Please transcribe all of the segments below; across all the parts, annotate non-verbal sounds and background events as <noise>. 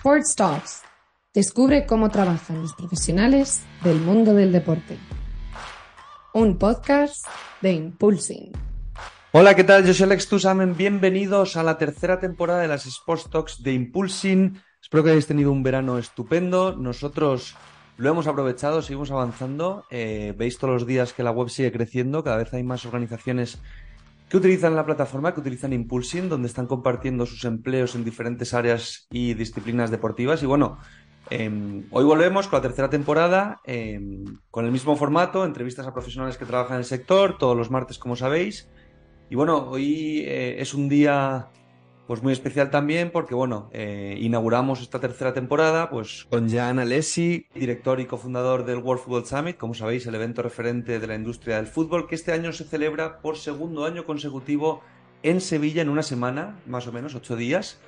Sports Talks. Descubre cómo trabajan los profesionales del mundo del deporte. Un podcast de Impulsing. Hola, ¿qué tal? Yo soy Alex Tusamen. Bienvenidos a la tercera temporada de las Sports Talks de Impulsing. Espero que hayáis tenido un verano estupendo. Nosotros lo hemos aprovechado, seguimos avanzando. Eh, veis todos los días que la web sigue creciendo, cada vez hay más organizaciones que utilizan la plataforma, que utilizan Impulsing, donde están compartiendo sus empleos en diferentes áreas y disciplinas deportivas. Y bueno, em, hoy volvemos con la tercera temporada, em, con el mismo formato, entrevistas a profesionales que trabajan en el sector, todos los martes, como sabéis. Y bueno, hoy eh, es un día pues muy especial también porque, bueno, eh, inauguramos esta tercera temporada pues con Jan Alessi, director y cofundador del World Football Summit, como sabéis, el evento referente de la industria del fútbol, que este año se celebra por segundo año consecutivo en Sevilla en una semana, más o menos, ocho días,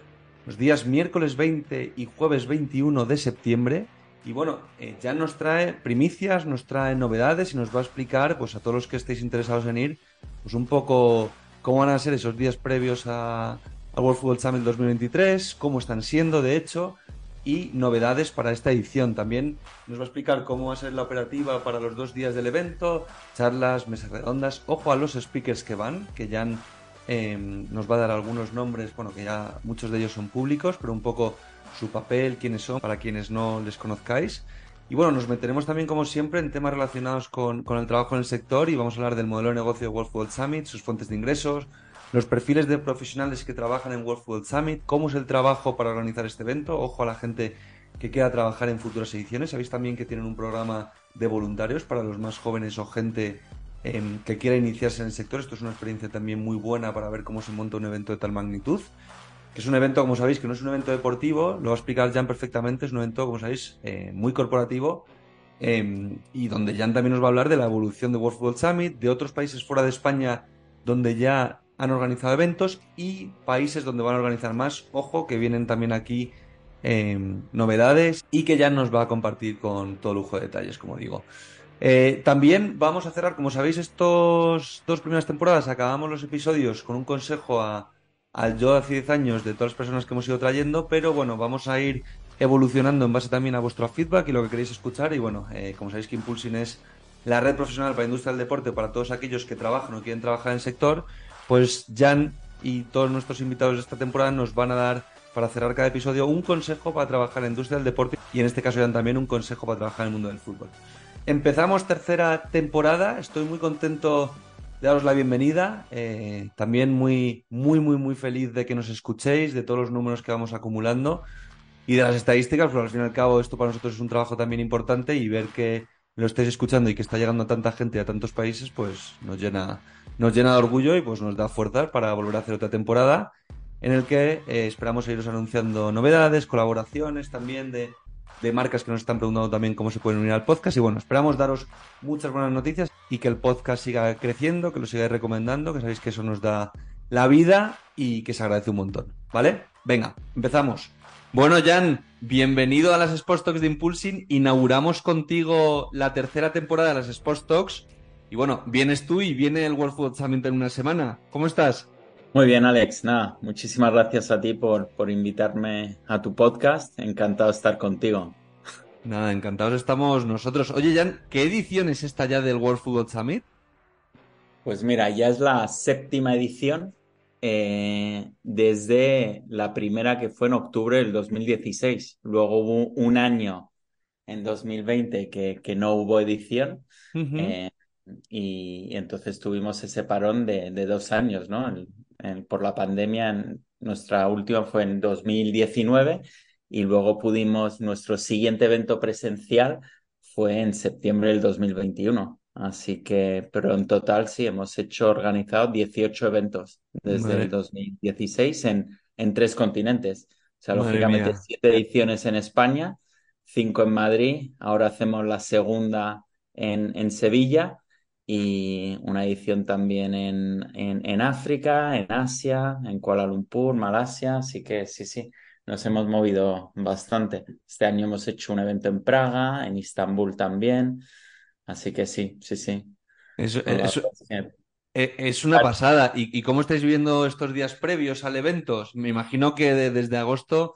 los días miércoles 20 y jueves 21 de septiembre. Y bueno, eh, Jan nos trae primicias, nos trae novedades y nos va a explicar, pues a todos los que estéis interesados en ir, pues un poco cómo van a ser esos días previos a, World Football Summit 2023, cómo están siendo, de hecho, y novedades para esta edición. También nos va a explicar cómo va a ser la operativa para los dos días del evento, charlas, mesas redondas. Ojo a los speakers que van, que ya em, nos va a dar algunos nombres, bueno, que ya muchos de ellos son públicos, pero un poco su papel, quiénes son, para quienes no les conozcáis. Y bueno, nos meteremos también, como siempre, en temas relacionados con, con el trabajo en el sector y vamos a hablar del modelo de negocio de World Football Summit, sus fuentes de ingresos, los perfiles de profesionales que trabajan en World Football Summit, cómo es el trabajo para organizar este evento, ojo a la gente que quiera trabajar en futuras ediciones, sabéis también que tienen un programa de voluntarios para los más jóvenes o gente em, que quiera iniciarse en el sector, esto es una experiencia también muy buena para ver cómo se monta un evento de tal magnitud, que es un evento, como sabéis, que no es un evento deportivo, lo va a explicar Jan perfectamente, es un evento, como sabéis, eh, muy corporativo, em, y donde Jan también nos va a hablar de la evolución de World Football Summit, de otros países fuera de España donde ya han organizado eventos y países donde van a organizar más. Ojo, que vienen también aquí em, novedades y que ya nos va a compartir con todo lujo de detalles, como digo. Eh, también vamos a cerrar, como sabéis, estos dos primeras temporadas acabamos los episodios con un consejo a, al yo hace 10 años de todas las personas que hemos ido trayendo, pero bueno, vamos a ir evolucionando en base también a vuestro feedback y lo que queréis escuchar. Y bueno, eh, como sabéis que Impulsing es la red profesional para la industria del deporte para todos aquellos que trabajan o quieren trabajar en el sector, pues Jan y todos nuestros invitados de esta temporada nos van a dar para cerrar cada episodio un consejo para trabajar en la industria del deporte y en este caso Jan también un consejo para trabajar en el mundo del fútbol. Empezamos tercera temporada, estoy muy contento de daros la bienvenida, eh, también muy, muy, muy, muy feliz de que nos escuchéis, de todos los números que vamos acumulando y de las estadísticas, porque al fin y al cabo esto para nosotros es un trabajo también importante y ver que lo estáis escuchando y que está llegando a tanta gente a tantos países, pues nos llena, nos llena de orgullo y pues nos da fuerza para volver a hacer otra temporada en el que eh, esperamos seguiros anunciando novedades, colaboraciones también de, de, marcas que nos están preguntando también cómo se pueden unir al podcast. Y bueno, esperamos daros muchas buenas noticias y que el podcast siga creciendo, que lo sigáis recomendando, que sabéis que eso nos da la vida y que se agradece un montón. ¿Vale? Venga, empezamos. Bueno, Jan, bienvenido a las Sports Talks de Impulsing. Inauguramos contigo la tercera temporada de las Sports Talks. Y bueno, vienes tú y viene el World Food Summit en una semana. ¿Cómo estás? Muy bien, Alex. Nada, muchísimas gracias a ti por, por invitarme a tu podcast. Encantado de estar contigo. Nada, encantados estamos nosotros. Oye, Jan, ¿qué edición es esta ya del World Football Summit? Pues mira, ya es la séptima edición eh, desde la primera que fue en octubre del 2016. Luego hubo un año en 2020 que, que no hubo edición. eh, y, y, entonces tuvimos ese parón de, de dos años, ¿no? Por la pandemia, nuestra última fue en 2019 y luego pudimos, nuestro siguiente evento presencial fue en septiembre del 2021. Así que, pero en total sí, hemos hecho organizado 18 eventos desde Madre. el 2016 en, en tres continentes. O sea, Madre lógicamente, mía. siete ediciones en España, cinco en Madrid, ahora hacemos la segunda en, en Sevilla y una edición también en, en, en, África, en Asia, en Kuala Lumpur, Malasia. Así que sí, sí, nos hemos movido bastante. Este año hemos hecho un evento en Praga, en Istambul también. Así que sí, sí, sí. Eso, eso, e, es una pasada. ¿Y, ¿Y, cómo estáis viviendo estos días previos al evento? Me imagino que de, desde agosto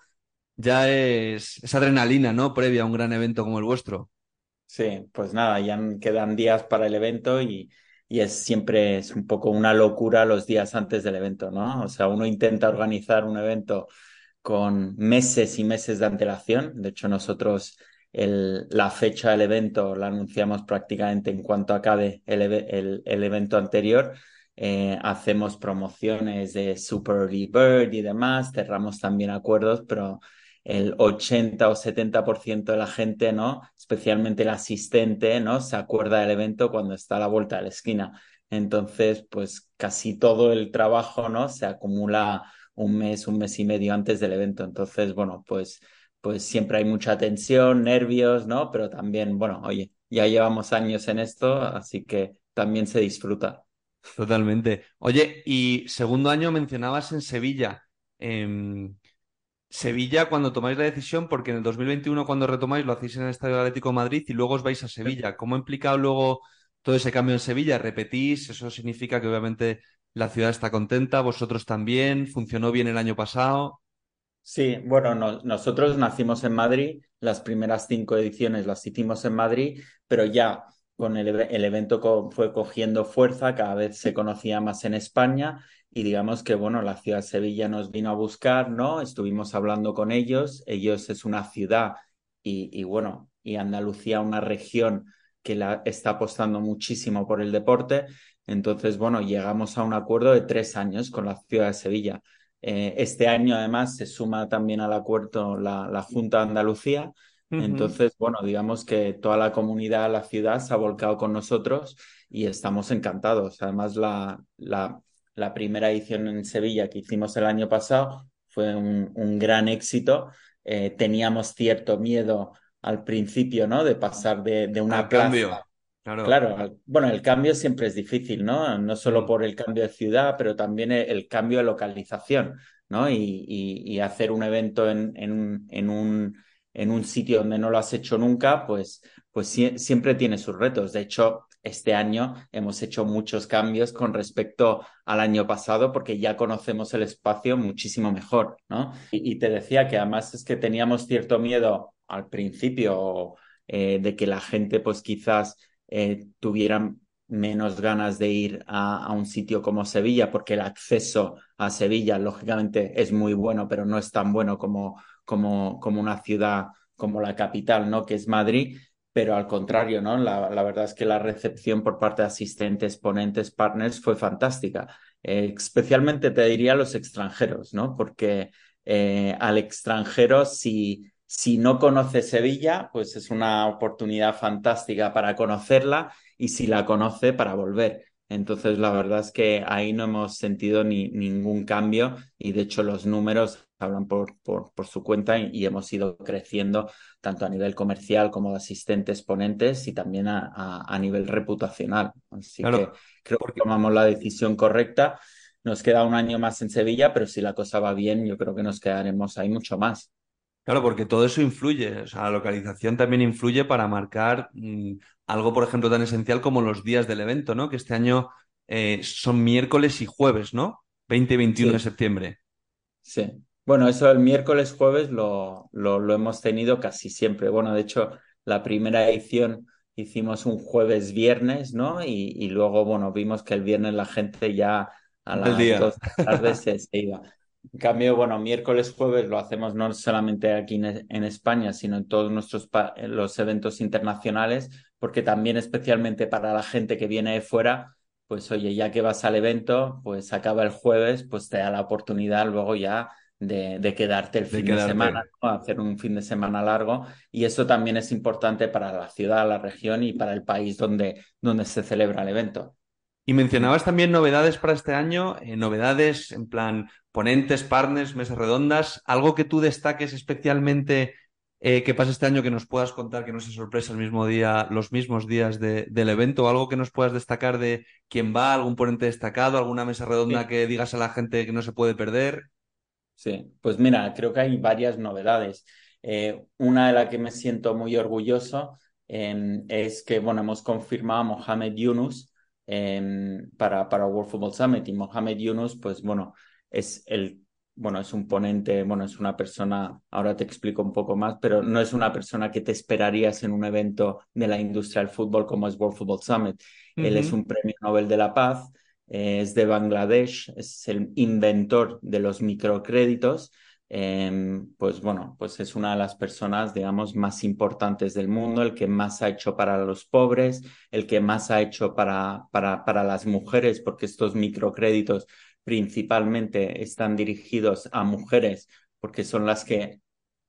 ya es, es adrenalina, ¿no? Previa a un gran evento como el vuestro. Sí, pues nada, ya quedan días para el evento y, y es siempre es un poco una locura los días antes del evento, ¿no? O sea, uno intenta organizar un evento con meses y meses de antelación. De hecho, nosotros el, la fecha del evento la anunciamos prácticamente en cuanto acabe el, el, el evento anterior. Eh, hacemos promociones de Super Early Bird y demás, cerramos también acuerdos, pero el 80 o 70% de la gente, ¿no? Especialmente el asistente, ¿no? Se acuerda del evento cuando está a la vuelta de la esquina. Entonces, pues casi todo el trabajo, ¿no? Se acumula un mes, un mes y medio antes del evento. Entonces, bueno, pues, pues siempre hay mucha tensión, nervios, ¿no? Pero también, bueno, oye, ya llevamos años en esto, así que también se disfruta. Totalmente. Oye, y segundo año mencionabas en Sevilla. Eh, Sevilla cuando tomáis la decisión, porque en el 2021 cuando retomáis lo hacéis en el Estadio Atlético de Madrid y luego os vais a Sevilla. ¿Cómo ha implicado luego todo ese cambio en Sevilla? ¿Repetís? Eso significa que obviamente la ciudad está contenta, vosotros también, funcionó bien el año pasado. Sí, bueno, no, nosotros nacimos en Madrid, las primeras cinco ediciones las hicimos en Madrid, pero ya con el, el evento co fue cogiendo fuerza, cada vez se conocía más en España y digamos que, bueno, la ciudad de Sevilla nos vino a buscar, ¿no? Estuvimos hablando con ellos, ellos es una ciudad y, y bueno, y Andalucía una región que la, está apostando muchísimo por el deporte. Entonces, bueno, llegamos a un acuerdo de tres años con la ciudad de Sevilla. Eh, este año, además, se suma también al acuerdo la, la Junta de Andalucía. Uh -huh. Entonces, bueno, digamos que toda la comunidad, la ciudad se ha volcado con nosotros y estamos encantados. Además, la, la, la primera edición en Sevilla que hicimos el año pasado fue un, un gran éxito. Eh, teníamos cierto miedo al principio, ¿no? De pasar de, de una al plaza. cambio. Claro. claro. bueno, el cambio siempre es difícil, ¿no? No solo por el cambio de ciudad, pero también el, el cambio de localización, ¿no? Y, y, y hacer un evento en, en, en, un, en un sitio donde no lo has hecho nunca, pues, pues si, siempre tiene sus retos. De hecho, este año hemos hecho muchos cambios con respecto al año pasado porque ya conocemos el espacio muchísimo mejor, ¿no? Y, te decía que además es que teníamos cierto miedo al principio eh, de que la gente pues quizás eh, tuvieran menos ganas de ir a, a, un sitio como Sevilla porque el acceso a Sevilla lógicamente es muy bueno pero no es tan bueno como, como, como una ciudad como la capital, ¿no? Que es Madrid pero al contrario, ¿no? La, verdad es que la recepción por parte de asistentes, ponentes, partners fue fantástica. Eh, especialmente te diría a los extranjeros, ¿no? Porque eh, al extranjero, si, si no conoce Sevilla, pues es una oportunidad fantástica para conocerla y si la conoce, para volver. Entonces, la verdad es que ahí no hemos sentido ni, ningún cambio y de hecho los números hablan por, por, por su cuenta y, y, hemos ido creciendo tanto a nivel comercial como de asistentes, ponentes y también a, a, a nivel reputacional. Así claro, que creo que tomamos la decisión correcta. Nos queda un año más en Sevilla, pero si la cosa va bien, yo creo que nos quedaremos ahí mucho más. Claro, porque todo eso influye, o sea, la localización también influye para marcar mmm, algo, por ejemplo, tan esencial como los días del evento, ¿no? Que este año eh, son miércoles y jueves, ¿no? 20 y 21 sí. de septiembre. Sí. Bueno, eso el miércoles, jueves lo, lo, lo, hemos tenido casi siempre. Bueno, de hecho, la primera edición hicimos un jueves, viernes, ¿no? Y, y luego, bueno, vimos que el viernes la gente ya a las dos tardes <laughs> se, se iba. En cambio, bueno, miércoles, jueves lo hacemos no solamente aquí en, en España, sino en todos nuestros los eventos internacionales, porque también especialmente para la gente que viene de fuera, pues oye, ya que vas al evento, pues acaba el jueves, pues te da la oportunidad luego ya de, de quedarte el de fin quedarte. de semana, ¿no? hacer un fin de semana largo. Y eso también es importante para la ciudad, la región y para el país donde, donde se celebra el evento. Y mencionabas también novedades para este año, eh, novedades en plan ponentes, partners, mesas redondas, algo que tú destaques especialmente eh, que pasa este año que nos puedas contar que no se sorpresa el mismo día, los mismos días de, del evento, algo que nos puedas destacar de quién va, algún ponente destacado, alguna mesa redonda sí. que digas a la gente que no se puede perder. Sí, pues mira, creo que hay varias novedades. Eh, una de las que me siento muy orgulloso eh, es que, bueno, hemos confirmado a Mohamed Yunus, eh, para, para World Football Summit y Mohamed Yunus, pues bueno, es el bueno, es un ponente, bueno, es una persona, ahora te explico un poco más, pero no es una persona que te esperarías en un evento de la industria del fútbol como es World Football Summit. Él es un premio Nobel de la Paz, es de Bangladesh, es el inventor de los microcréditos. Em, pues bueno, pues es una de las personas, digamos, más importantes del mundo, el que más ha hecho para los pobres, el que más ha hecho para, para, para las mujeres, porque estos microcréditos principalmente están dirigidos a mujeres, porque son las que,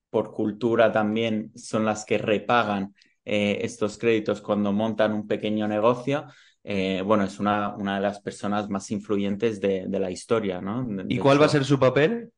por cultura también, son las que repagan eh, estos créditos cuando montan un pequeño negocio. Eh, bueno, es una, una, de las personas más influyentes de, de la historia, ¿no? ¿Y cuál va a ser su papel?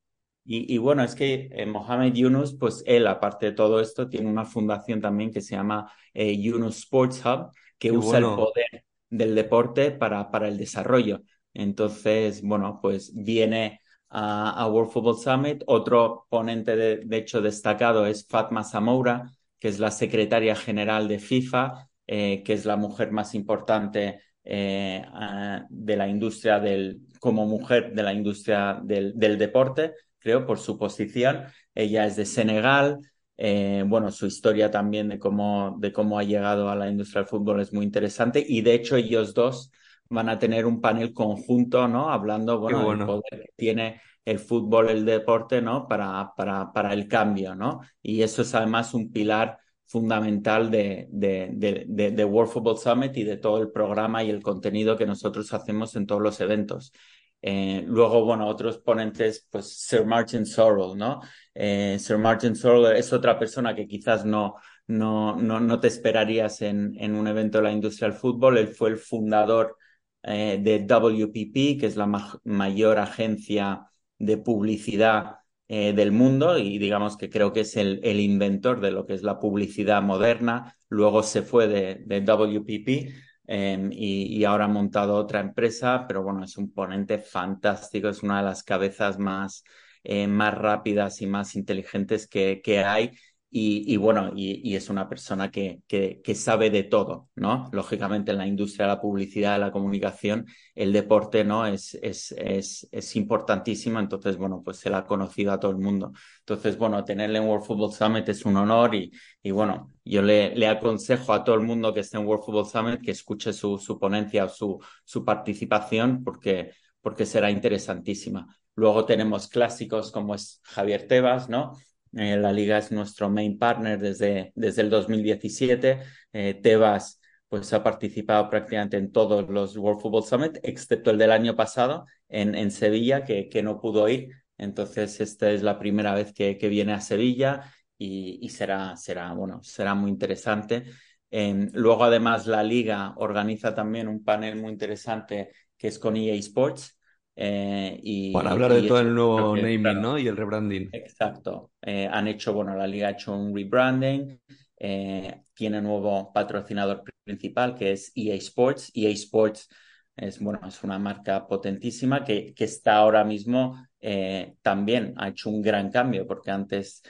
Y, y bueno, es que eh, Mohamed Yunus, pues él, aparte de todo esto, tiene una fundación también que se llama eh, Yunus Sports Hub, que Qué usa bueno. el poder del deporte para, para el desarrollo. Entonces, bueno, pues viene a, a World Football Summit. Otro ponente, de, de hecho, destacado es Fatma Samoura, que es la secretaria general de FIFA, eh, que es la mujer más importante eh, uh, de la industria del, como mujer de la industria del, del, deporte, creo, por su posición. Ella es de Senegal. Eh, bueno, su historia también de cómo, de cómo ha llegado a la industria del fútbol es muy interesante y de hecho ellos dos van a tener un panel conjunto, ¿no? Hablando, bueno, bueno. del poder que tiene el fútbol, el deporte, ¿no? Para, para, para el cambio, ¿no? Y eso es además un pilar fundamental de, de, de, de, World Football Summit y de todo el programa y el contenido que nosotros hacemos en todos los eventos. Eh, luego, bueno, otros ponentes, pues Sir Martin Sorrell, ¿no? Eh, Sir Martin Sorrell es otra persona que quizás no, no, no, no te esperarías en, en, un evento de la industria del fútbol. Él fue el fundador eh, de WPP, que es la ma mayor agencia de publicidad eh, del mundo y digamos que creo que es el, inventor de lo que es la publicidad moderna. Luego se fue de, WPP y, y, ahora ha montado otra empresa, pero bueno, es un ponente fantástico, es una de las cabezas más, eh, más rápidas y más inteligentes que, que hay. Y, bueno, y, es una persona que, que, que, sabe de todo, ¿no? Lógicamente en la industria de la publicidad, de la comunicación, el deporte, ¿no? Es, es, es, es importantísimo, entonces, bueno, pues se la ha conocido a todo el mundo. Entonces, bueno, tenerle en World Football Summit es un honor y, y bueno, yo le, le aconsejo a todo el mundo que esté en World Football Summit que escuche su, su ponencia o su, su participación porque, porque será interesantísima. Luego tenemos clásicos como es Javier Tebas, ¿no? Eh, la liga es nuestro main partner desde, desde el 2017. Eh, Tebas pues, ha participado prácticamente en todos los World Football Summit, excepto el del año pasado en, en Sevilla, que, que, no pudo ir. Entonces, esta es la primera vez que, que viene a Sevilla y, y, será, será, bueno, será muy interesante. Eh, luego, además, la liga organiza también un panel muy interesante que es con EA Sports, eh, y, Para hablar de y todo el nuevo que, naming, claro, ¿no? Y el rebranding. Exacto. Eh, han hecho, bueno, la liga ha hecho un rebranding, eh, tiene nuevo patrocinador principal que es EA Sports. EA Sports es, bueno, es una marca potentísima que, que está ahora mismo eh, también, ha hecho un gran cambio porque antes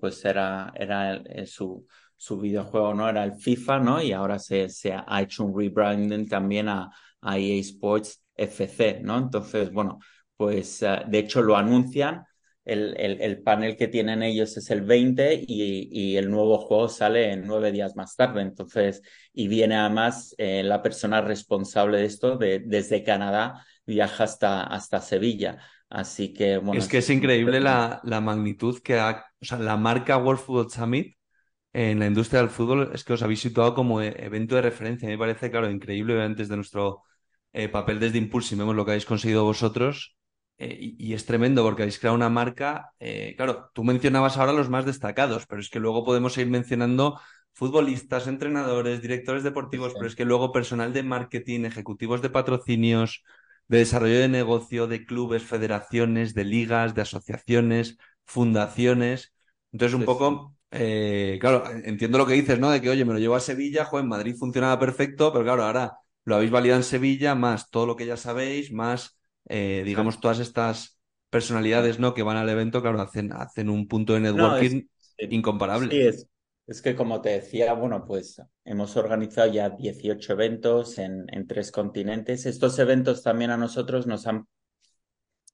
pues era, era el- su, su videojuego, ¿no? Era el FIFA, ¿no? Y ahora se, se ha hecho un rebranding también a, a EA Sports FC, ¿no? Entonces, bueno, pues eh, de hecho lo anuncian. El, el, el panel que tienen ellos es el 20 y, y el nuevo juego sale en nueve días más tarde. Entonces, y viene además eh, la persona responsable de esto de, desde Canadá, viaja hasta, hasta Sevilla. Así que, bueno, Es que es increíble la, la magnitud que ha, o sea, la marca World Football Summit en la industria del fútbol es que os habéis situado como e- evento de referencia. Me parece, claro, increíble antes de nuestro eh, papel desde Impulse y vemos lo que habéis conseguido vosotros. eh, y, y es tremendo porque habéis creado una marca. eh, claro, tú mencionabas ahora los más destacados, pero es que luego podemos ir mencionando futbolistas, entrenadores, directores deportivos, Sí. pero es que luego personal de marketing, ejecutivos de patrocinios, de desarrollo de negocio, de clubes, federaciones, de ligas, de asociaciones, fundaciones. Entonces, un Sí, poco, eh, claro, entiendo lo que dices, ¿no? De que, oye, me lo llevo a Sevilla, joder, en Madrid funcionaba perfecto, pero claro, ahora lo habéis validado en Sevilla, más todo lo que ya sabéis, más, eh, digamos, todas estas personalidades, ¿no? Que van al evento, claro, hacen, hacen un punto de No, es, networking sí, incomparable. sí, es, es que como te decía, bueno, pues hemos organizado ya 18 eventos en, en tres continentes. Estos eventos también a nosotros nos han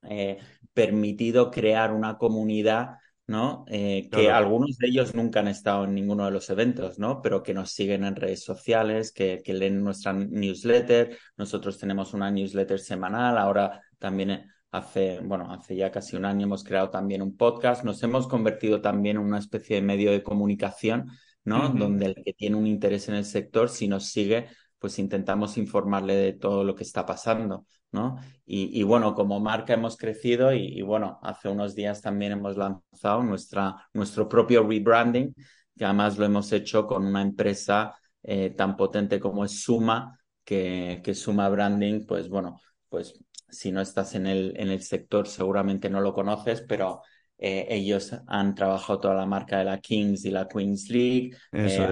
eh, permitido crear una comunidad ¿no? Eh, que algunos de ellos nunca han estado en ninguno de los eventos, ¿no? Pero que nos siguen en redes sociales, que, que leen nuestra newsletter. Nosotros tenemos una newsletter semanal, ahora también hace, bueno, hace ya casi un año hemos creado también un podcast. Nos hemos convertido también en una especie de medio de comunicación, ¿no? Donde el que tiene un interés en el sector, si nos sigue, pues intentamos informarle de todo lo que está pasando, ¿no? Y, bueno, como marca hemos crecido y, bueno, hace unos días también hemos lanzado nuestra, nuestro propio rebranding, que además lo hemos hecho con una empresa eh, tan potente como es Suma, que, que Suma Branding, pues bueno, pues si no estás en el, en el sector seguramente no lo conoces, pero eh, ellos han trabajado toda la marca de la Kings y la Queens League, eh,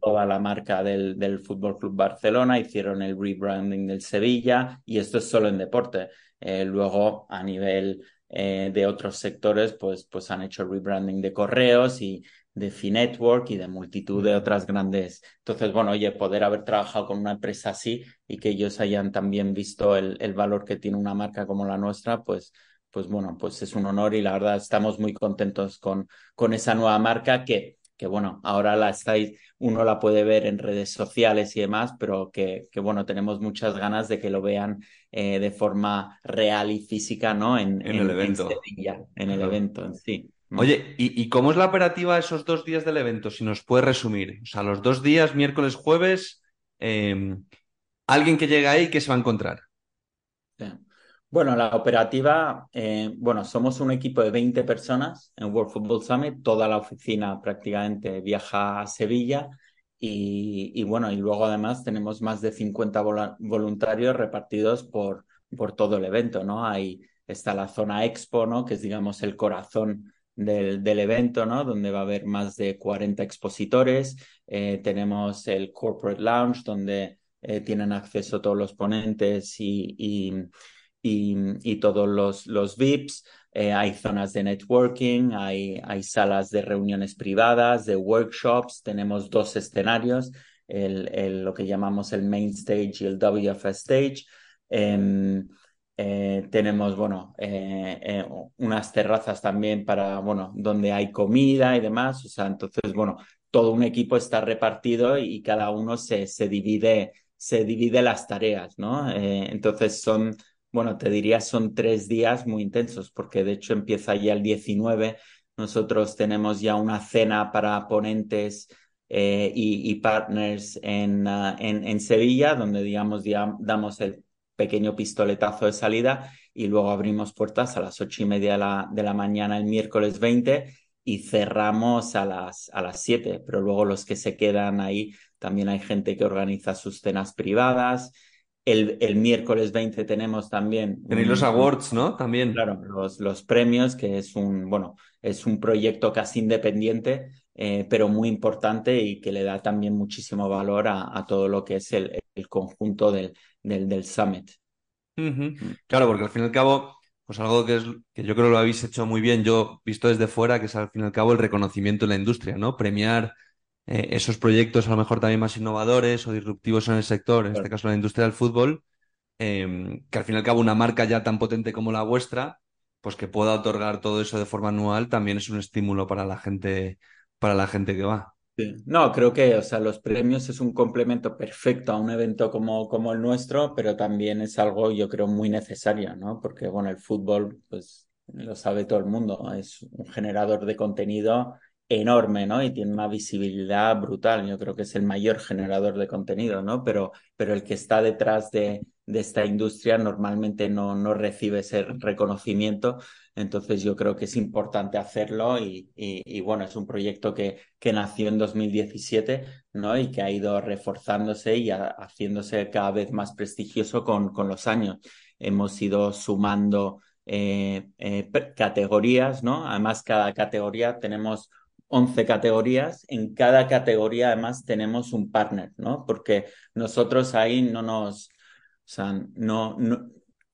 toda la marca del, del Fútbol Club Barcelona, hicieron el rebranding del Sevilla y esto es solo en deporte. Eh, luego, a nivel de otros sectores, pues, pues han hecho rebranding de correos y de Finetwork y de multitud de otras grandes. Entonces, bueno, oye, poder haber trabajado con una empresa así y que ellos hayan también visto el, el valor que tiene una marca como la nuestra, pues, pues bueno, pues es un honor y la verdad estamos muy contentos con, con esa nueva marca que, que bueno, ahora la estáis, uno la puede ver en redes sociales y demás, pero que, que bueno, tenemos muchas ganas de que lo vean eh, de forma real y física, ¿no? En, en, el evento. En, el evento en sí. Oye, ¿y, ¿y, cómo es la operativa esos dos días del evento? Si nos puedes resumir. O sea, los dos días, miércoles, jueves, eh, alguien que llega ahí, ¿qué se va a encontrar? Bueno, la operativa, eh, bueno, somos un equipo de 20 personas en World Football Summit, toda la oficina prácticamente viaja a Sevilla y, bueno, y luego además tenemos más de 50 voluntarios repartidos por, por todo el evento, ¿no? Ahí está la zona Expo, ¿no? Que es, digamos, el corazón del, del, evento, ¿no? Donde va a haber más de 40 expositores. Eh, tenemos el Corporate Lounge, donde eh, tienen acceso todos los ponentes y, y, y, todos los, los VIPs. Eh, hay zonas de networking, hay, hay salas de reuniones privadas, de workshops. Tenemos dos escenarios, el, el, lo que llamamos el main stage y el WF stage. Em, eh, tenemos, bueno, eh, unas terrazas también para, bueno, donde hay comida y demás. O sea, entonces, bueno, todo un equipo está repartido y cada uno se, se divide, se divide las tareas, ¿no? entonces son bueno, te diría son tres días muy intensos, porque de hecho empieza ya el 19. Nosotros tenemos ya una cena para ponentes eh, y, partners en, ah, en, en, Sevilla, donde digamos ya damos el pequeño pistoletazo de salida y luego abrimos puertas a las ocho y media de la, de la mañana el miércoles 20 y cerramos a las, a las 7, pero luego los que se quedan ahí, también hay gente que organiza sus cenas privadas el, el, miércoles 20 tenemos también. Tenéis los awards, ¿no? También. Claro, los, los, premios, que es un, bueno, es un proyecto casi independiente, eh, pero muy importante y que le da también muchísimo valor a, a todo lo que es el, el conjunto del, del, del Summit. Claro, porque al fin y al cabo, pues algo que, es, que yo creo que lo habéis hecho muy bien, yo visto desde fuera, que es al fin y al cabo el reconocimiento en la industria, ¿no? Premiar eh, esos proyectos a lo mejor también más innovadores o disruptivos en el sector, en este caso la industria del fútbol, em, que al fin y al cabo una marca ya tan potente como la vuestra, pues que pueda otorgar todo eso de forma anual también es un estímulo para la gente, para la gente que va. No, creo que, o sea, los premios es un complemento perfecto a un evento como, como el nuestro, pero también es algo, yo creo, muy necesario, ¿no? Porque, bueno, el fútbol, pues lo sabe todo el mundo, es un generador de contenido enorme, ¿no? Y tiene una visibilidad brutal. Yo creo que es el mayor generador de contenido, ¿no? Pero, pero el que está detrás de, esta industria normalmente no, no recibe ese reconocimiento. Entonces yo creo que es importante hacerlo y, y, bueno, es un proyecto que, que nació en 2017, ¿no? Y que ha ido reforzándose y haciéndose cada vez más prestigioso con, con los años. Hemos ido sumando eh, eh, categorías, ¿no? Además, cada categoría tenemos 11 categorías. En cada categoría además tenemos un partner, ¿no? Porque nosotros ahí no nos, o sea, no, no,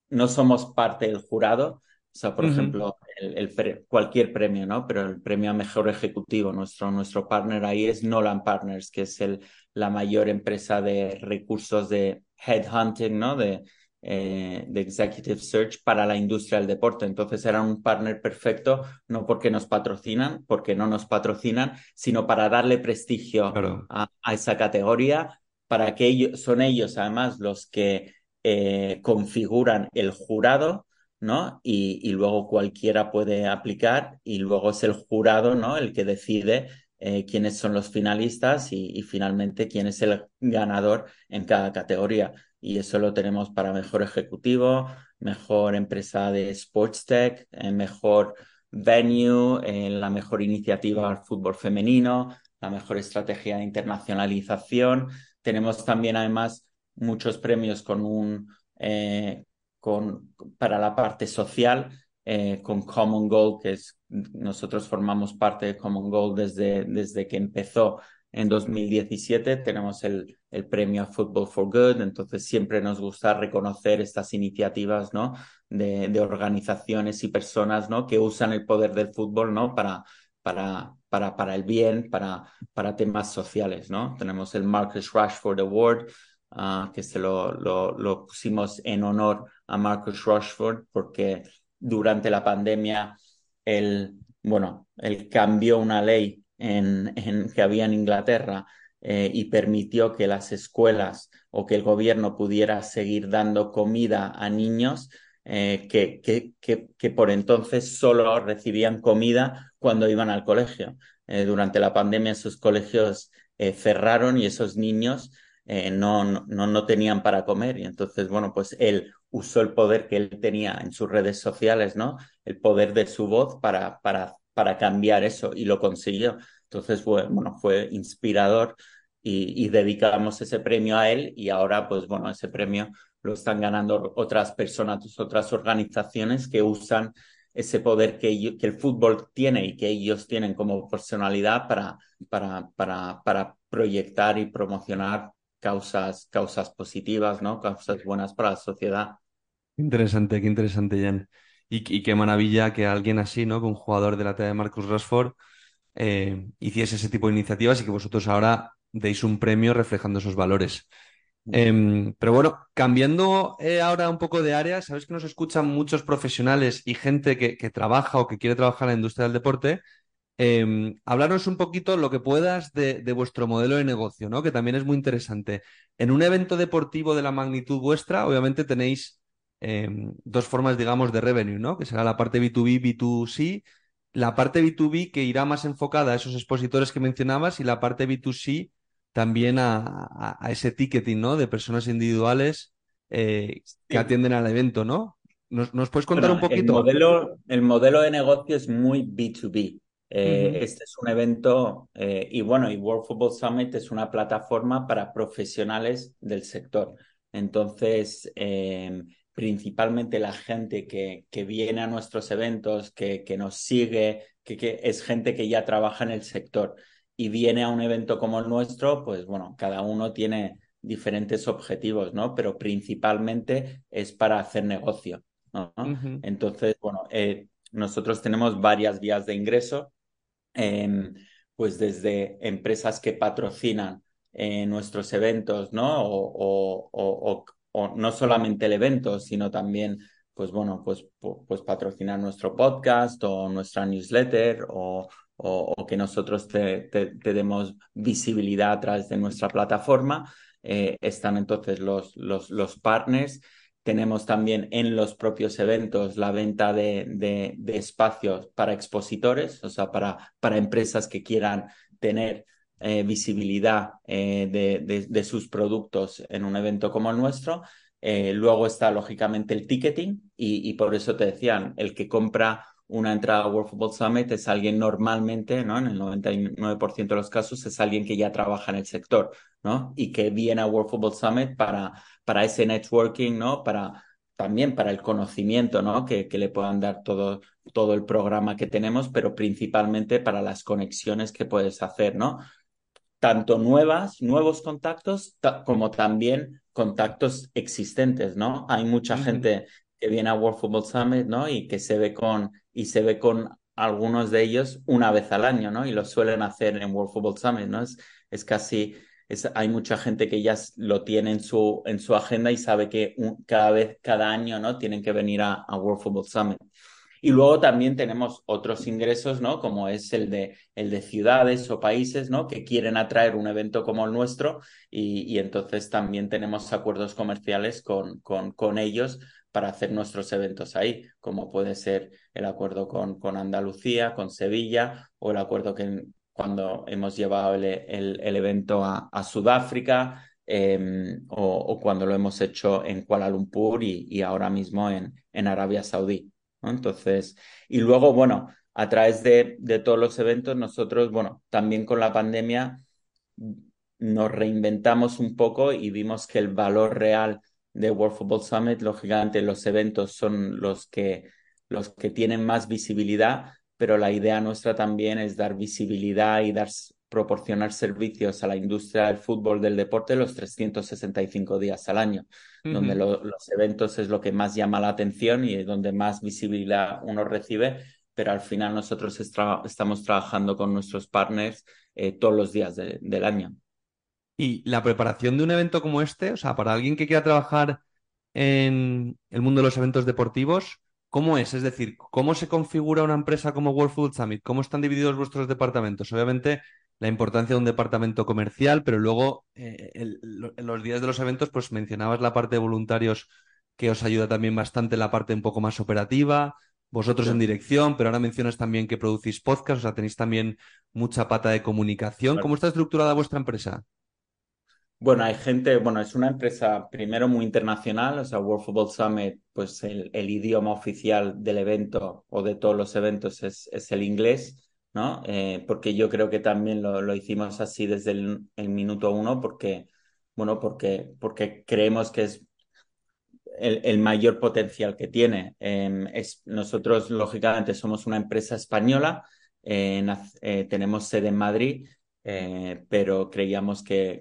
no somos parte del jurado. O sea, por ejemplo, el, cualquier premio, ¿no? Pero el premio a mejor ejecutivo, nuestro, nuestro partner ahí es Nolan Partners, que es el, la mayor empresa de recursos de headhunting, ¿no? De, eh, de Executive Search para la industria del deporte. Entonces era un partner perfecto, no porque nos patrocinan, porque no nos patrocinan, sino para darle prestigio a, esa categoría, para que ellos, son ellos además los que eh, configuran el jurado, ¿no? Y, y, luego cualquiera puede aplicar y luego es el jurado, ¿no? El que decide eh, quiénes son los finalistas y, finalmente quién es el ganador en cada categoría. Y eso lo tenemos para mejor ejecutivo, mejor empresa de sports tech, eh, mejor venue, eh, la mejor iniciativa al fútbol femenino, la mejor estrategia de internacionalización. Tenemos también además muchos premios con un, con, para la parte social eh, con Common Goal, que es, nosotros formamos parte de Common Goal desde, desde que empezó en 2017. Tenemos el, el premio Football for Good, entonces siempre nos gusta reconocer estas iniciativas ¿no? de, organizaciones y personas ¿no? que usan el poder del fútbol ¿no? para, para, para, para el bien, para, para temas sociales. ¿no? Tenemos el Marcus Rashford Award, uh, que se lo, lo, lo pusimos en honor a Marcus Rashford porque durante la pandemia él, bueno, él cambió una ley en, que había en Inglaterra eh, y permitió que las escuelas o que el gobierno pudiera seguir dando comida a niños eh, que, que, que, por entonces solo recibían comida cuando iban al colegio. Eh, durante la pandemia esos colegios cerraron y esos niños no, no, no, tenían para comer. Y entonces, bueno, pues él usó el poder que él tenía en sus redes sociales, ¿no? El poder de su voz para, para, para cambiar eso y lo consiguió. Entonces, fue, bueno, fue inspirador y, y, dedicamos ese premio a él y ahora, pues bueno, ese premio lo están ganando otras personas, otras organizaciones que usan ese poder que, que el fútbol tiene y que ellos tienen como personalidad para, para, para, para proyectar y promocionar causas, causas positivas, ¿no? Causas buenas para la sociedad. Interesante, qué interesante, Jan. Y, qué maravilla que alguien así, ¿no? Que un jugador de la talla de Marcus Rashford eh, hiciese ese tipo de iniciativas y que vosotros ahora deis un premio reflejando esos valores. Em, pero bueno, cambiando eh, ahora un poco de área, sabes que nos escuchan muchos profesionales y gente que, que trabaja o que quiere trabajar en la industria del deporte eh, un poquito lo que puedas de, vuestro modelo de negocio, ¿no? Que también es muy interesante. En un evento deportivo de la magnitud vuestra, obviamente tenéis em, dos formas, digamos, de revenue, ¿no? Que será la parte B2B, B2C, la parte B2B que irá más enfocada a esos expositores que mencionabas y la parte B2C también a, ese ticketing, ¿no? De personas individuales eh, que atienden al evento, ¿no? ¿Nos, puedes contar un poquito? El modelo, el modelo de negocio es muy B2B. Eh, este es un evento eh, y bueno, y World Football Summit es una plataforma para profesionales del sector. Entonces, em, principalmente la gente que, que, viene a nuestros eventos, que, que nos sigue, que, que, es gente que ya trabaja en el sector y viene a un evento como el nuestro, pues bueno, cada uno tiene diferentes objetivos, ¿no? Pero principalmente es para hacer negocio, ¿no? Entonces, bueno, eh, nosotros tenemos varias vías de ingreso pues desde empresas que patrocinan eh, nuestros eventos, ¿no? O, o, o, no solamente el evento, sino también, pues bueno, pues, pues patrocinar nuestro podcast o nuestra newsletter o, que nosotros te, demos visibilidad a través de nuestra plataforma. Eh, están entonces los, los, los partners tenemos también en los propios eventos la venta de, de, espacios para expositores, o sea, para, para empresas que quieran tener eh, visibilidad eh, de, de, sus productos en un evento como el nuestro. Eh, luego está, lógicamente, el ticketing y, por eso te decían, el que compra una entrada a World Football Summit es alguien normalmente, ¿no? En el 99% de los casos es alguien que ya trabaja en el sector, ¿no? Y que viene a World Football Summit para, para ese networking, ¿no? Para también para el conocimiento, ¿no? Que, que le puedan dar todo, todo el programa que tenemos, pero principalmente para las conexiones que puedes hacer, ¿no? Tanto nuevas, nuevos contactos, como también contactos existentes, ¿no? Hay mucha gente que viene a World Football Summit, ¿no? Y que se ve con, y se ve con algunos de ellos una vez al año, ¿no? Y lo suelen hacer en World Football Summit, ¿no? Es, es casi, hay mucha gente que ya lo tiene en su, en su agenda y sabe que cada vez, cada año, ¿no? Tienen que venir a, World Football Summit. Y luego también tenemos otros ingresos, ¿no? Como es el de, el de ciudades o países, ¿no? Que quieren atraer un evento como el nuestro y, entonces también tenemos acuerdos comerciales con, con, con, ellos para hacer nuestros eventos ahí, como puede ser el acuerdo con, con Andalucía, con Sevilla o el acuerdo que, cuando hemos llevado el, evento a, Sudáfrica em, o, cuando lo hemos hecho en Kuala Lumpur y, ahora mismo en, en Arabia Saudí. Entonces, y luego, bueno, a través de, de, todos los eventos, nosotros, bueno, también con la pandemia nos reinventamos un poco y vimos que el valor real de World Football Summit, lógicamente los eventos son los que, los que tienen más visibilidad, pero la idea nuestra también es dar visibilidad y dar, proporcionar servicios a la industria del fútbol, del deporte, los 365 días al año, donde los eventos es lo que más llama la atención y es donde más visibilidad uno recibe, pero al final nosotros estamos trabajando con nuestros partners eh, todos los días del año. Y la preparación de un evento como este, o sea, para alguien que quiera trabajar en el mundo de los eventos deportivos, ¿Cómo es? Es decir, ¿cómo se configura una empresa como World Food Summit? ¿Cómo están divididos vuestros departamentos? Obviamente, la importancia de un departamento comercial, pero luego eh, en los días de los eventos, pues mencionabas la parte de voluntarios que os ayuda también bastante la parte un poco más operativa, vosotros en dirección, pero ahora mencionas también que producís podcast, o sea, tenéis también mucha pata de comunicación. ¿Cómo está estructurada vuestra empresa? Bueno, hay gente, bueno, es una empresa primero muy internacional, o sea, World Football Summit, pues el, idioma oficial del evento o de todos los eventos es, es el inglés, ¿no? Eh, porque yo creo que también lo, lo hicimos así desde el, minuto uno, porque, bueno, porque, porque creemos que es el, mayor potencial que tiene. Em, nosotros, lógicamente, somos una empresa española, eh, eh, tenemos sede en Madrid, pero creíamos que,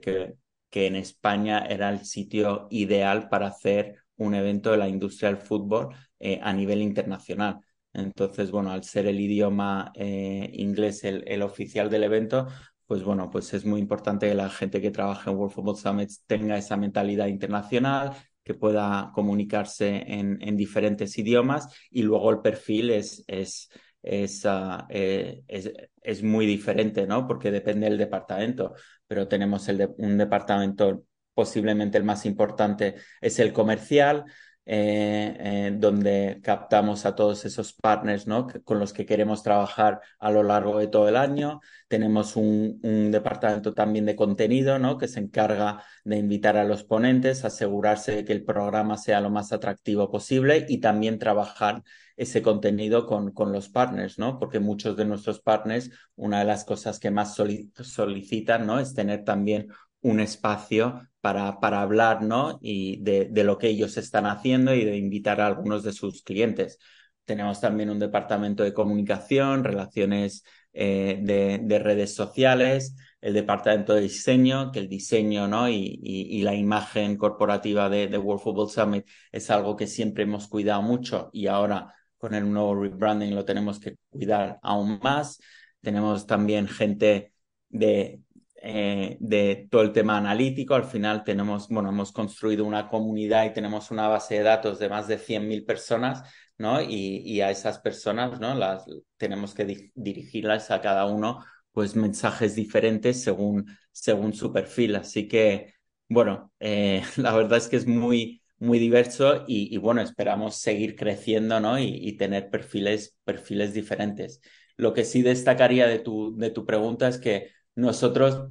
que en España era el sitio ideal para hacer un evento de la industria del fútbol a nivel internacional. Entonces, bueno, al ser el idioma eh, inglés el, oficial del evento, pues bueno, pues es muy importante que la gente que trabaja en World Football Summit tenga esa mentalidad internacional, que pueda comunicarse en, en diferentes idiomas y luego el perfil es, es, es, ah, eh, es, es, muy diferente, ¿no? Porque depende del departamento, pero tenemos un departamento posiblemente el más importante es el comercial, eh, eh, donde captamos a todos esos partners ¿no? con los que queremos trabajar a lo largo de todo el año. Tenemos un, departamento también de contenido ¿no? que se encarga de invitar a los ponentes, asegurarse de que el programa sea lo más atractivo posible y también trabajar ese contenido con, con los partners, ¿no? Porque muchos de nuestros partners, una de las cosas que más solicitan, ¿no? Es tener también un espacio para, para hablar, ¿no? Y de, de, lo que ellos están haciendo y de invitar a algunos de sus clientes. Tenemos también un departamento de comunicación, relaciones eh, de, de, redes sociales, el departamento de diseño, que el diseño ¿no? y, y, la imagen corporativa de, de, World Football Summit es algo que siempre hemos cuidado mucho y ahora con el nuevo rebranding lo tenemos que cuidar aún más. Tenemos también gente de eh, de todo el tema analítico. Al final tenemos, bueno, hemos construido una comunidad y tenemos una base de datos de más de 100.000 personas, ¿no? Y, a esas personas, ¿no? Las tenemos que dirigirlas a cada uno, pues mensajes diferentes según, según su perfil. Así que, bueno, eh, <laughs> la verdad es que es muy, muy diverso y, bueno, esperamos seguir creciendo, ¿no? Y, y, tener perfiles, perfiles diferentes. Lo que sí destacaría de tu, de tu pregunta es que nosotros,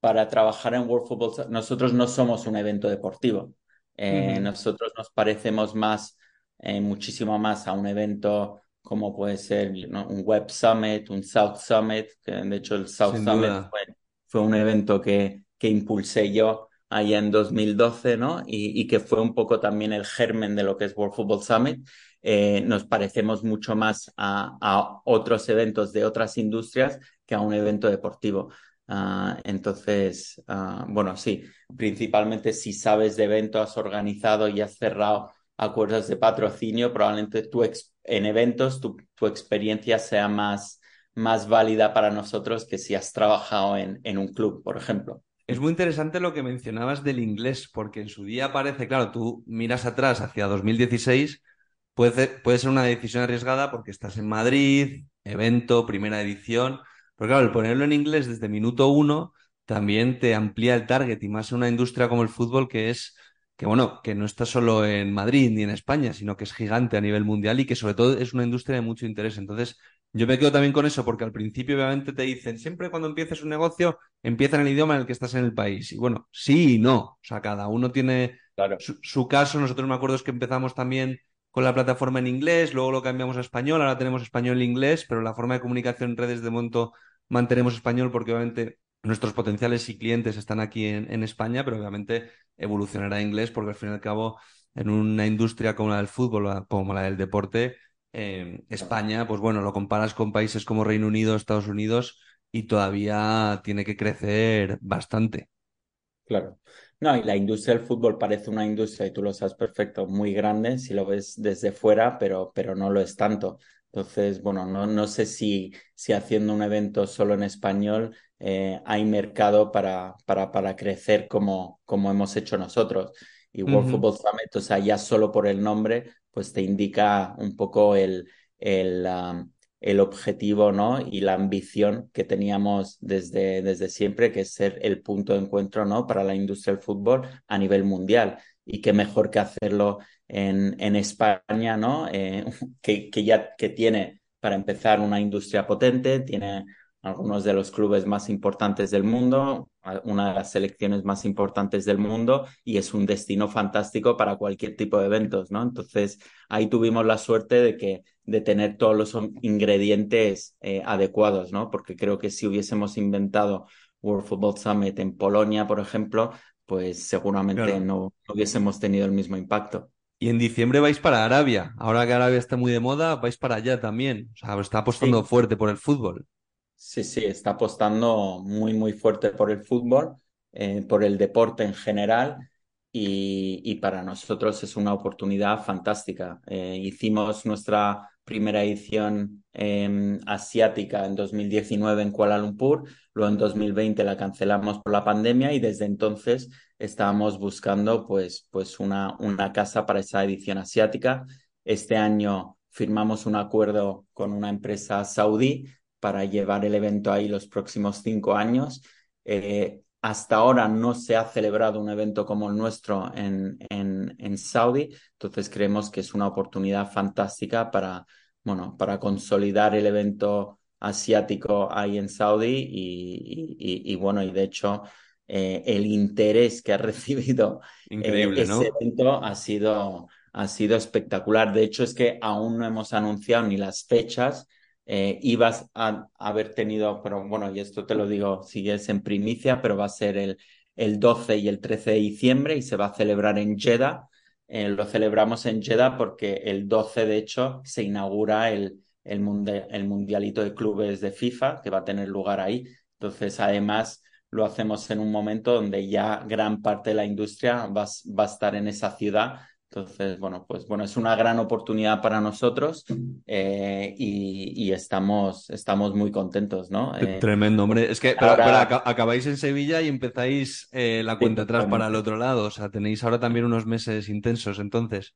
para trabajar en World Football, nosotros no somos un evento deportivo. Eh, nosotros nos parecemos más, eh, muchísimo más a un evento como puede ser un Web Summit, un South Summit, que de hecho el South Summit fue, un evento que, que impulsé yo allá en 2012, ¿no? Y, que fue un poco también el germen de lo que es World Football Summit. Eh, nos parecemos mucho más a, otros eventos de otras industrias que a un evento deportivo. Ah, entonces, ah, bueno, sí, principalmente si sabes de evento, has organizado y has cerrado acuerdos de patrocinio, probablemente tú en eventos tu, tu, experiencia sea más, más válida para nosotros que si has trabajado en, en un club, por ejemplo. Es muy interesante lo que mencionabas del inglés, porque en su día parece, claro, tú miras atrás hacia 2016, puede, puede ser una decisión arriesgada porque estás en Madrid, evento, primera edición, pero claro, el ponerlo en inglés desde minuto uno también te amplía el target y más en una industria como el fútbol que es que bueno, que no está solo en Madrid ni en España, sino que es gigante a nivel mundial y que sobre todo es una industria de mucho interés. Entonces, yo me quedo también con eso, porque al principio obviamente te dicen, siempre cuando empieces un negocio, empieza en el idioma en el que estás en el país. Y bueno, sí y no. O sea, cada uno tiene su, caso. Nosotros me acuerdo es que empezamos también con la plataforma en inglés, luego lo cambiamos a español, ahora tenemos español e inglés, pero la forma de comunicación en redes de momento mantenemos español porque obviamente nuestros potenciales y clientes están aquí en, España, pero obviamente evolucionará a inglés porque al fin y al cabo en una industria como la del fútbol, como la del deporte, eh, España, pues bueno, lo comparas con países como Reino Unido, Estados Unidos y todavía tiene que crecer bastante. Claro. No, y la industria del fútbol parece una industria, y tú lo sabes perfecto, muy grande si lo ves desde fuera, pero, pero no lo es tanto. Entonces, bueno, no, no sé si, si haciendo un evento solo en español eh, hay mercado para, para, para crecer como, como hemos hecho nosotros. Y World Football Summit, o sea, ya solo por el nombre, pues te indica un poco el, el, el objetivo ¿no? y la ambición que teníamos desde, desde siempre, que es ser el punto de encuentro ¿no? para la industria del fútbol a nivel mundial. Y qué mejor que hacerlo en, en España, ¿no? Eh, <laughs> que, que ya que tiene, para empezar, una industria potente, tiene algunos de los clubes más importantes del mundo, una de las selecciones más importantes del mundo y es un destino fantástico para cualquier tipo de eventos, ¿no? Entonces ahí tuvimos la suerte de que de tener todos los ingredientes eh, adecuados, ¿no? Porque creo que si hubiésemos inventado World Football Summit en Polonia, por ejemplo, pues seguramente no, no hubiésemos tenido el mismo impacto. Y en diciembre vais para Arabia. Ahora que Arabia está muy de moda, vais para allá también. O sea, está apostando fuerte por el fútbol. Sí, sí, está apostando muy, muy fuerte por el fútbol, eh, por el deporte en general y, para nosotros es una oportunidad fantástica. Eh, hicimos nuestra primera edición em, asiática en 2019 en Kuala Lumpur, luego en 2020 la cancelamos por la pandemia y desde entonces estábamos buscando pues, pues una, una casa para esa edición asiática. Este año firmamos un acuerdo con una empresa saudí para llevar el evento ahí los próximos cinco años. Eh, hasta ahora no se ha celebrado un evento como el nuestro en, en, en, Saudi, entonces creemos que es una oportunidad fantástica para, bueno, para consolidar el evento asiático ahí en Saudi y, y, bueno, y de hecho eh, el interés que ha <laughs> recibido eh, ese evento ha sido, ha sido espectacular. De hecho es que aún no hemos anunciado ni las fechas, eh, ibas a haber tenido, pero bueno, y esto te lo digo si es en primicia, pero va a ser el, el 12 y el 13 de diciembre y se va a celebrar en Jeddah. Eh, lo celebramos en Jeddah porque el 12, de hecho, se inaugura el, el, el Mundialito de Clubes de FIFA, que va a tener lugar ahí. Entonces, además, lo hacemos en un momento donde ya gran parte de la industria va, va a estar en esa ciudad entonces, bueno, pues bueno, es una gran oportunidad para nosotros eh, y, estamos, estamos muy contentos, ¿no? Eh, tremendo, hombre. Es que ahora... acabáis en Sevilla y empezáis eh, la cuenta atrás para el otro lado. O sea, tenéis ahora también unos meses intensos, entonces.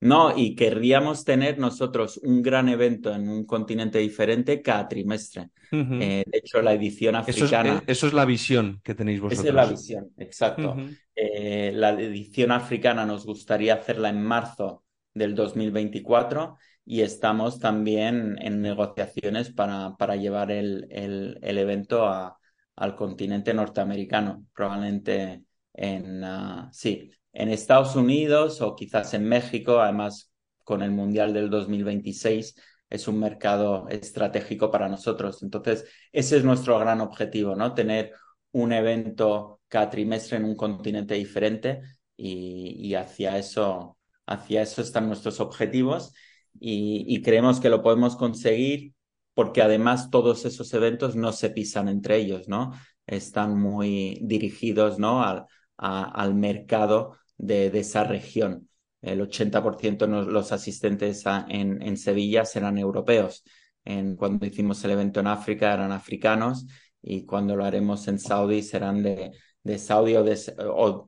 No, y querríamos tener nosotros un gran evento en un continente diferente cada trimestre. Eh, de hecho, la edición africana. Eso es, la visión que tenéis vosotros. Esa es la visión, exacto. Eh, la edición africana nos gustaría hacerla en marzo del 2024 y estamos también en negociaciones para, para llevar el, el, el evento a, al continente norteamericano, probablemente en, uh, sí, en Estados Unidos o quizás en México, además con el Mundial del 2026 es un mercado estratégico para nosotros. Entonces, ese es nuestro gran objetivo, ¿no? Tener un evento cada trimestre en un continente diferente y, hacia eso, hacia eso están nuestros objetivos y, creemos que lo podemos conseguir porque además todos esos eventos no se pisan entre ellos, ¿no? Están muy dirigidos, ¿no? Al, al mercado de, esa región. El 80% de los asistentes en, en, Sevilla serán europeos. En, cuando hicimos el evento en África eran africanos y cuando lo haremos en Saudi serán de, de Saudi o, de,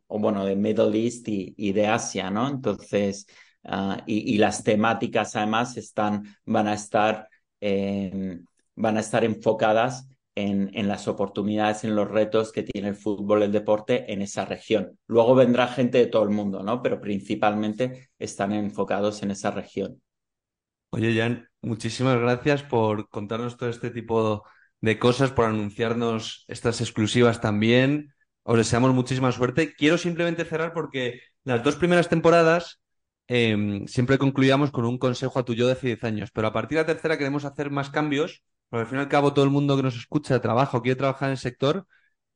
bueno, de Middle East y, de Asia, ¿no? Entonces, ah, y, las temáticas además están, van a estar, van a estar enfocadas en, las oportunidades, en los retos que tiene el fútbol, el deporte en esa región. Luego vendrá gente de todo el mundo, ¿no? Pero principalmente están enfocados en esa región. Oye, Jan, muchísimas gracias por contarnos todo este tipo de cosas, por anunciarnos estas exclusivas también. Os deseamos muchísima suerte. Quiero simplemente cerrar porque las dos primeras temporadas em, siempre concluíamos con un consejo a tu yo de hace 10 años, pero a partir de la tercera queremos hacer más cambios, porque al fin y al cabo todo el mundo que nos escucha trabaja o quiere trabajar en el sector,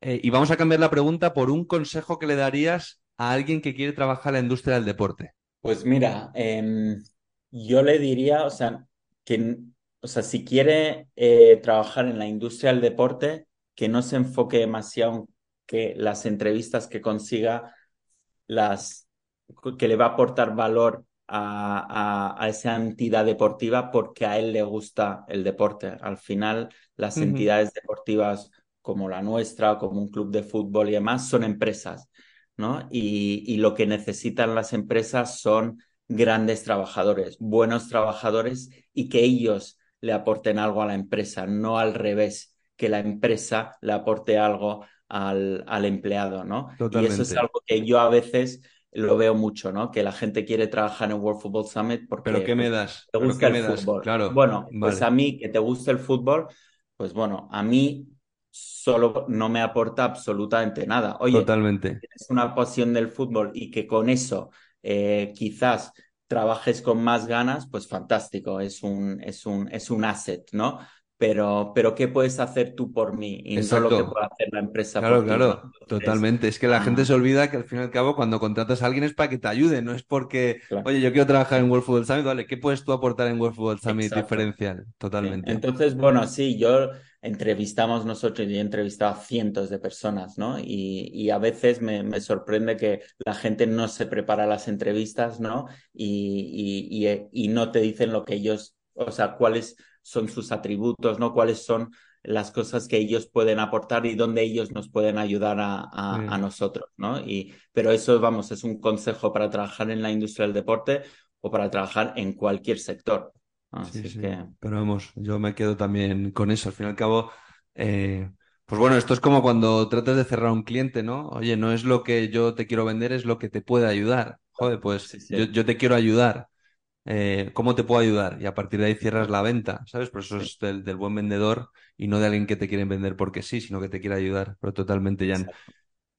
eh, y vamos a cambiar la pregunta por un consejo que le darías a alguien que quiere trabajar en la industria del deporte. Pues mira, em, yo le diría, o sea, que, o sea, si quiere eh, trabajar en la industria del deporte, que no se enfoque demasiado que las entrevistas que consiga, las que le va a aportar valor a, a, esa entidad deportiva porque a él le gusta el deporte. Al final, las entidades deportivas como la nuestra, como un club de fútbol y demás, son empresas, ¿no? Y, y lo que necesitan las empresas son grandes trabajadores, buenos trabajadores y que ellos le aporten algo a la empresa, no al revés, que la empresa le aporte algo al, al empleado, ¿no? Y eso es algo que yo a veces lo veo mucho, ¿no? Que la gente quiere trabajar en World Football Summit porque ¿Pero qué me das? te gusta el fútbol. Claro, bueno, pues a mí que te guste el fútbol, pues bueno, a mí solo no me aporta absolutamente nada. Oye, Totalmente. es una pasión del fútbol y que con eso eh, quizás trabajes con más ganas, pues fantástico, es un, es un, es un asset, ¿no? Pero, pero ¿qué puedes hacer tú por mí? Y no lo que puede hacer la empresa claro, por Claro, claro, totalmente. Es que la gente se olvida que al fin y al cabo cuando contratas a alguien es para que te ayude, no es porque, oye, yo quiero trabajar en World Football Summit, vale, ¿qué puedes tú aportar en World Football Summit diferencial? Totalmente. Entonces, bueno, sí, yo entrevistamos nosotros, y he entrevistado a cientos de personas, ¿no? Y, y a veces me, me, sorprende que la gente no se prepara las entrevistas, ¿no? Y, y, y, no te dicen lo que ellos, o sea, cuáles son sus atributos, ¿no? Cuáles son las cosas que ellos pueden aportar y dónde ellos nos pueden ayudar a, a, nosotros, ¿no? Y, pero eso, vamos, es un consejo para trabajar en la industria del deporte o para trabajar en cualquier sector. Sí, sí. Pero vamos, yo me quedo también con eso. Al fin y al cabo, eh, pues bueno, esto es como cuando tratas de cerrar a un cliente, ¿no? Oye, no es lo que yo te quiero vender, es lo que te puede ayudar. Joder, pues yo, yo, te quiero ayudar. Eh, ¿Cómo te puedo ayudar? Y a partir de ahí cierras la venta, ¿sabes? Por eso es del, del, buen vendedor y no de alguien que te quiere vender porque sí, sino que te quiere ayudar. Pero totalmente, Jan.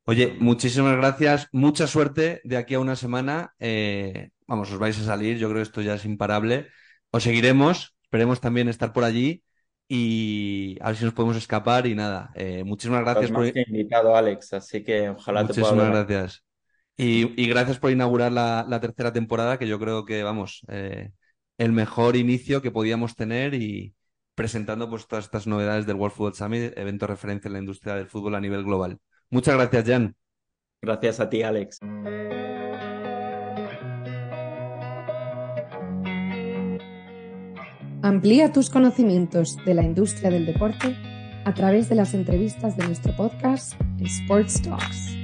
Oye, muchísimas gracias, mucha suerte de aquí a una semana. Eh, vamos, os vais a salir, yo creo que esto ya es imparable. Os seguiremos, esperemos también estar por allí y a ver si nos podemos escapar y nada. Eh, muchísimas gracias por... invitado, Alex, así que ojalá te pueda gracias. Y, gracias por inaugurar la, tercera temporada, que yo creo que, vamos, eh, el mejor inicio que podíamos tener y presentando pues todas estas novedades del World Football Summit, evento referencia en la industria del fútbol a nivel global. Muchas gracias, Jan. Gracias a ti, Alex. Amplía tus conocimientos de la industria del deporte a través de las entrevistas de nuestro podcast Sports Talks.